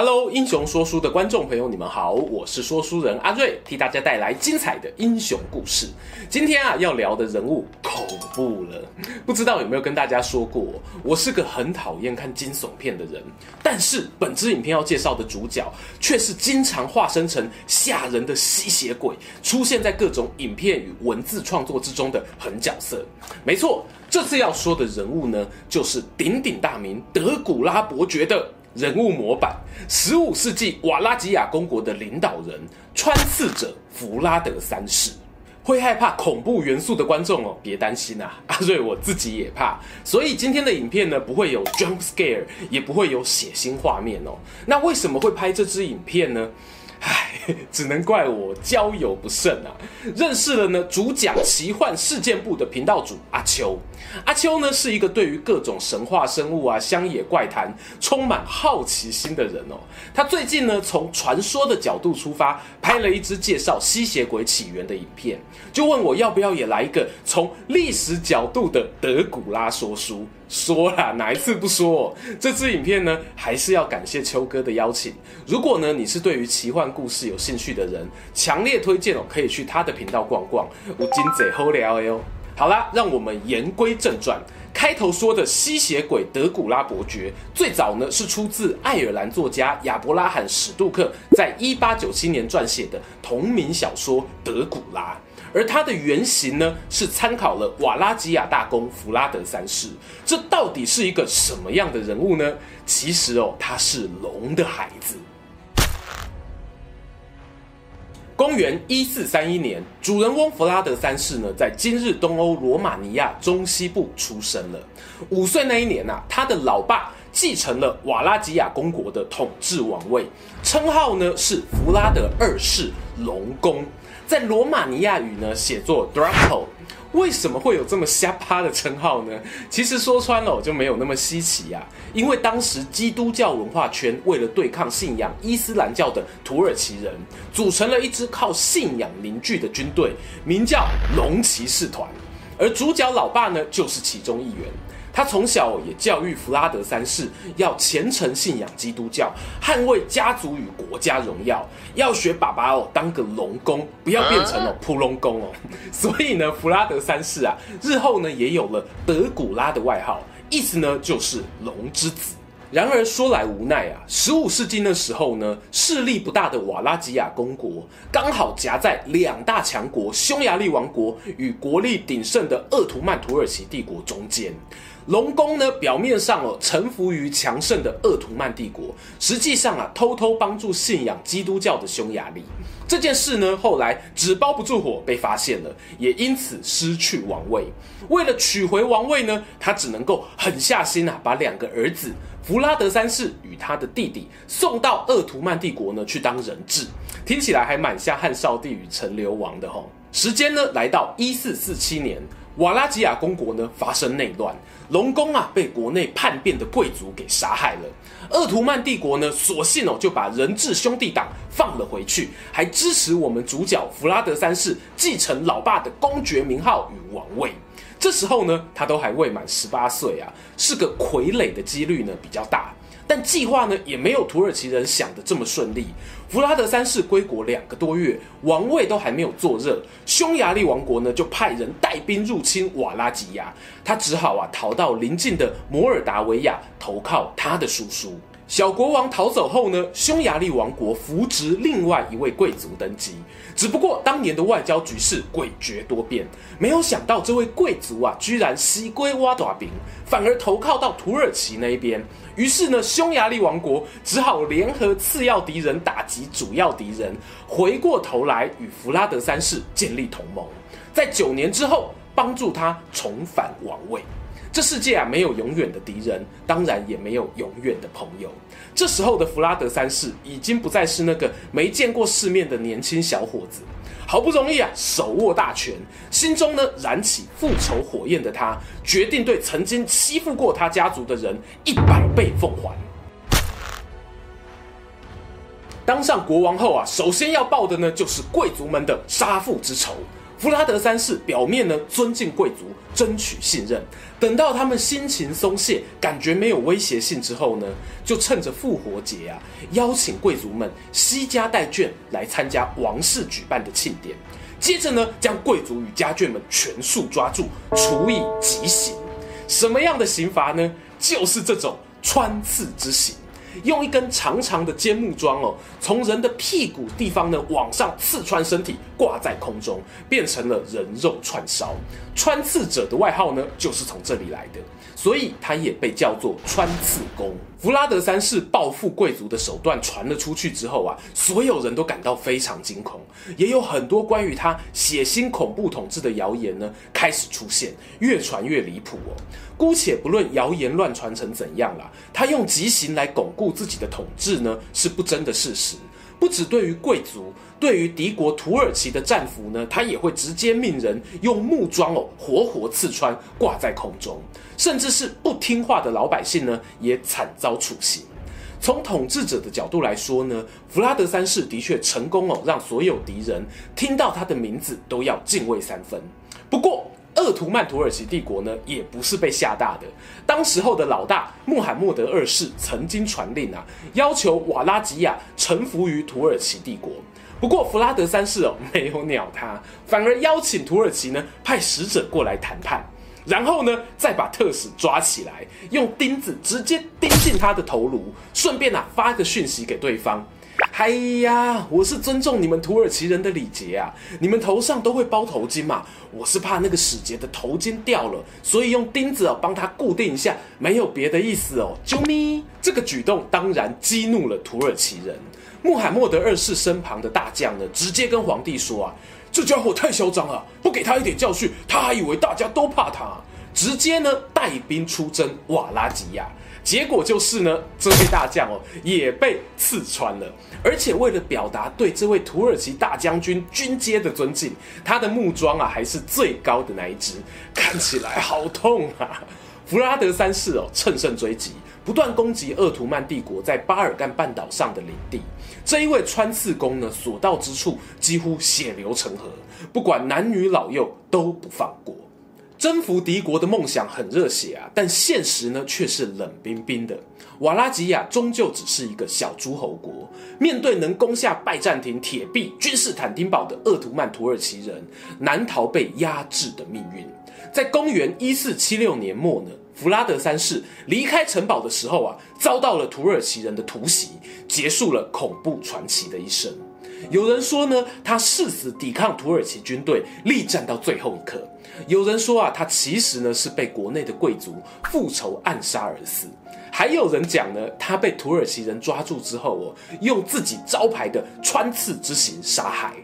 Hello，英雄说书的观众朋友，你们好，我是说书人阿瑞，替大家带来精彩的英雄故事。今天啊，要聊的人物恐怖了，不知道有没有跟大家说过，我是个很讨厌看惊悚片的人，但是本支影片要介绍的主角，却是经常化身成吓人的吸血鬼，出现在各种影片与文字创作之中的狠角色。没错，这次要说的人物呢，就是鼎鼎大名德古拉伯爵的。人物模板，十五世纪瓦拉吉亚公国的领导人，穿刺者弗拉德三世。会害怕恐怖元素的观众哦，别担心啊，阿瑞我自己也怕，所以今天的影片呢，不会有 jump scare，也不会有血腥画面哦。那为什么会拍这支影片呢？唉，只能怪我交友不慎啊！认识了呢，主讲奇幻事件簿的频道主阿秋。阿秋呢，是一个对于各种神话生物啊、乡野怪谈充满好奇心的人哦。他最近呢，从传说的角度出发，拍了一支介绍吸血鬼起源的影片，就问我要不要也来一个从历史角度的德古拉说书。说啦，哪一次不说？这支影片呢，还是要感谢秋哥的邀请。如果呢，你是对于奇幻故事有兴趣的人，强烈推荐哦，可以去他的频道逛逛。有真济好聊哟。好啦，让我们言归正传。开头说的吸血鬼德古拉伯爵，最早呢是出自爱尔兰作家亚伯拉罕史杜克在一八九七年撰写的同名小说《德古拉》，而他的原型呢是参考了瓦拉吉亚大公弗拉德三世。这到底是一个什么样的人物呢？其实哦，他是龙的孩子。公元一四三一年，主人翁弗拉德三世呢，在今日东欧罗马尼亚中西部出生了。五岁那一年呐、啊，他的老爸继承了瓦拉吉亚公国的统治王位，称号呢是弗拉德二世龙公，在罗马尼亚语呢写作 Draco。为什么会有这么瞎趴的称号呢？其实说穿了就没有那么稀奇呀、因为当时基督教文化圈为了对抗信仰伊斯兰教的土耳其人，组成了一支靠信仰凝聚的军队，名叫龙骑士团。而主角老爸呢，就是其中一员。他从小也教育弗拉德三世要虔诚信仰基督教，捍卫家族与国家荣耀，要学爸爸哦当个龙公，不要变成了扑龙公哦。所以呢，弗拉德三世啊，日后呢也有了德古拉的外号，意思呢就是龙之子。然而说来无奈啊，十五世纪那时候呢，势力不大的瓦拉吉亚公国刚好夹在两大强国匈牙利王国与国力鼎盛的鄂图曼土耳其帝国中间。龙公呢，表面上哦臣服于强盛的鄂图曼帝国，实际上啊偷偷帮助信仰基督教的匈牙利。这件事呢，后来纸包不住火被发现了，也因此失去王位。为了取回王位呢，他只能够狠下心啊，把两个儿子弗拉德三世与他的弟弟送到鄂图曼帝国呢去当人质。听起来还蛮像汉少帝与陈留王的吼。时间呢来到一四四七年，瓦拉吉亚公国呢发生内乱，龙宫啊被国内叛变的贵族给杀害了。鄂图曼帝国呢，索性哦就把人质兄弟党放了回去，还支持我们主角弗拉德三世继承老爸的公爵名号与王位。这时候呢，他都还未满十八岁啊，是个傀儡的几率呢比较大。但计划呢也没有土耳其人想的这么顺利。弗拉德三世归国两个多月，王位都还没有坐热，匈牙利王国呢就派人带兵入侵瓦拉吉亚，他只好啊逃到邻近的摩尔达维亚投靠他的叔叔。小国王逃走后呢，匈牙利王国扶植另外一位贵族登基。只不过当年的外交局势诡谲多变，没有想到这位贵族啊，居然西归挖爪饼，反而投靠到土耳其那一边。于是呢，匈牙利王国只好联合次要敌人打击主要敌人，回过头来与弗拉德三世建立同盟，在九年之后帮助他重返王位。这世界啊，没有永远的敌人，当然也没有永远的朋友。这时候的弗拉德三世已经不再是那个没见过世面的年轻小伙子，好不容易啊手握大权，心中呢燃起复仇火焰的他，决定对曾经欺负过他家族的人一百倍奉还。当上国王后啊，首先要报的呢就是贵族们的杀父之仇。弗拉德三世表面呢尊敬贵族，争取信任，等到他们心情松懈，感觉没有威胁性之后呢，就趁着复活节啊，邀请贵族们携家带眷来参加王室举办的庆典，接着呢，将贵族与家眷们全数抓住，处以极刑。什么样的刑罚呢？就是这种穿刺之刑。用一根长长的尖木桩哦，从人的屁股地方呢往上刺穿身体，挂在空中，变成了人肉串烧。穿刺者的外号呢，就是从这里来的，所以他也被叫做穿刺工。弗拉德三世暴富贵族的手段传了出去之后啊，所有人都感到非常惊恐，也有很多关于他血腥恐怖统治的谣言呢开始出现，越传越离谱哦。姑且不论谣言乱传成怎样啦，他用极刑来巩固自己的统治呢，是不争的事实。不只对于贵族，对于敌国土耳其的战俘呢，他也会直接命人用木桩哦活活刺穿，挂在空中。甚至是不听话的老百姓呢，也惨遭处刑。从统治者的角度来说呢，弗拉德三世的确成功哦，让所有敌人听到他的名字都要敬畏三分。不过，鄂图曼土耳其帝国呢，也不是被吓大的。当时候的老大穆罕默德二世曾经传令啊，要求瓦拉吉亚臣服于土耳其帝国。不过弗拉德三世哦，没有鸟他，反而邀请土耳其呢派使者过来谈判，然后呢再把特使抓起来，用钉子直接钉进他的头颅，顺便啊发个讯息给对方。哎呀，我是尊重你们土耳其人的礼节啊！你们头上都会包头巾嘛，我是怕那个使节的头巾掉了，所以用钉子哦帮他固定一下，没有别的意思哦。啾咪！这个举动当然激怒了土耳其人。穆罕默德二世身旁的大将呢，直接跟皇帝说啊：“这家伙太嚣张了，不给他一点教训，他还以为大家都怕他。”直接呢带兵出征瓦拉吉亚。结果就是呢，这位大将哦也被刺穿了，而且为了表达对这位土耳其大将军军阶的尊敬，他的木桩啊还是最高的那一只，看起来好痛啊！弗拉德三世哦乘胜追击，不断攻击鄂图曼帝国在巴尔干半岛上的领地。这一位穿刺工呢，所到之处几乎血流成河，不管男女老幼都不放过。征服敌国的梦想很热血啊，但现实呢却是冷冰冰的。瓦拉吉亚终究只是一个小诸侯国，面对能攻下拜占庭铁壁、君士坦丁堡的鄂图曼土耳其人，难逃被压制的命运。在公元一四七六年末呢，弗拉德三世离开城堡的时候啊，遭到了土耳其人的突袭，结束了恐怖传奇的一生。有人说呢，他誓死抵抗土耳其军队，力战到最后一刻。有人说啊，他其实呢是被国内的贵族复仇暗杀而死。还有人讲呢，他被土耳其人抓住之后哦，用自己招牌的穿刺之刑杀害。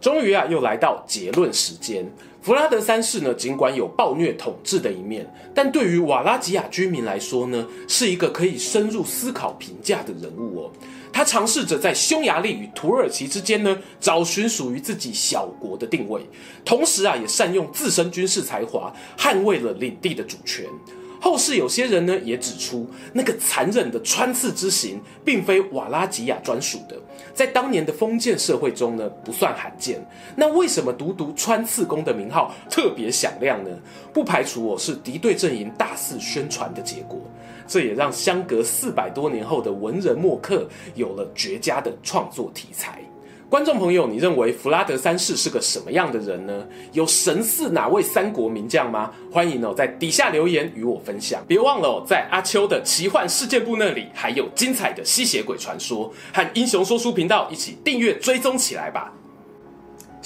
终于啊，又来到结论时间。弗拉德三世呢，尽管有暴虐统治的一面，但对于瓦拉吉亚居民来说呢，是一个可以深入思考评价的人物哦。他尝试着在匈牙利与土耳其之间呢，找寻属于自己小国的定位，同时啊，也善用自身军事才华，捍卫了领地的主权。后世有些人呢也指出，那个残忍的穿刺之刑，并非瓦拉吉亚专属的，在当年的封建社会中呢不算罕见。那为什么独独穿刺工的名号特别响亮呢？不排除我是敌对阵营大肆宣传的结果。这也让相隔四百多年后的文人墨客有了绝佳的创作题材。观众朋友，你认为弗拉德三世是个什么样的人呢？有神似哪位三国名将吗？欢迎哦，在底下留言与我分享。别忘了哦，在阿秋的奇幻世界部那里还有精彩的吸血鬼传说，和英雄说书频道一起订阅追踪起来吧。